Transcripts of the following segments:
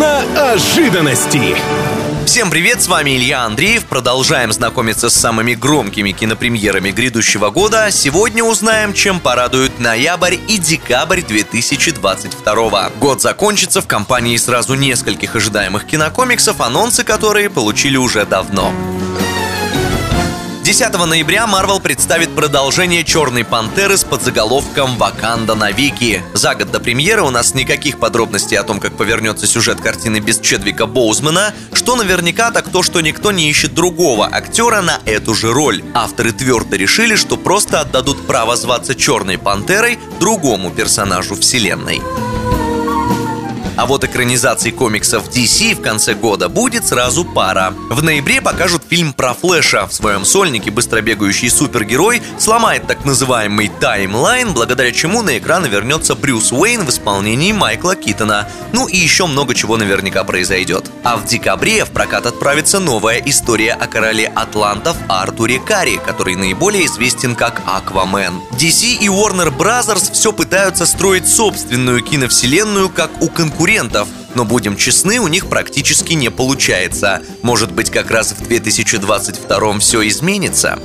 Киноожиданности. Всем привет, с вами Илья Андреев. Продолжаем знакомиться с самыми громкими кинопремьерами грядущего года. Сегодня узнаем, чем порадуют ноябрь и декабрь 2022. Год закончится в компании сразу нескольких ожидаемых кинокомиксов, анонсы которые получили уже давно. 10 ноября Марвел представит продолжение «Черной пантеры» с подзаголовком «Ваканда навеки». За год до премьеры у нас никаких подробностей о том, как повернется сюжет картины без Чедвика Боузмана, что наверняка так то, что никто не ищет другого актера на эту же роль. Авторы твердо решили, что просто отдадут право зваться «Черной пантерой» другому персонажу вселенной. А вот экранизаций комиксов DC в конце года будет сразу пара. В ноябре покажут фильм про Флэша. В своем сольнике быстробегающий супергерой сломает так называемый таймлайн, благодаря чему на экраны вернется Брюс Уэйн в исполнении Майкла Китона. Ну и еще много чего наверняка произойдет. А в декабре в прокат отправится новая история о короле Атлантов Артуре Карри, который наиболее известен как Аквамен. DC и Warner Bros. все пытаются строить собственную киновселенную, как у конкурентов конкурентов, но будем честны, у них практически не получается. Может быть, как раз в 2022 все изменится?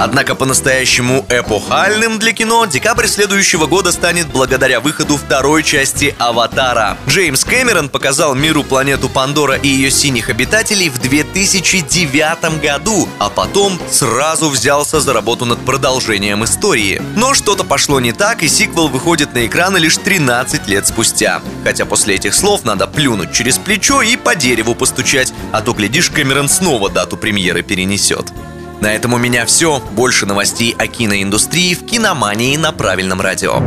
Однако по-настоящему эпохальным для кино декабрь следующего года станет благодаря выходу второй части «Аватара». Джеймс Кэмерон показал миру планету Пандора и ее синих обитателей в 2009 году, а потом сразу взялся за работу над продолжением истории. Но что-то пошло не так, и сиквел выходит на экраны лишь 13 лет спустя. Хотя после этих слов надо плюнуть через плечо и по дереву постучать, а то, глядишь, Кэмерон снова дату премьеры перенесет. На этом у меня все. Больше новостей о киноиндустрии в киномании на правильном радио.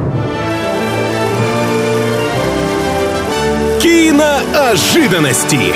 Киноожиданности.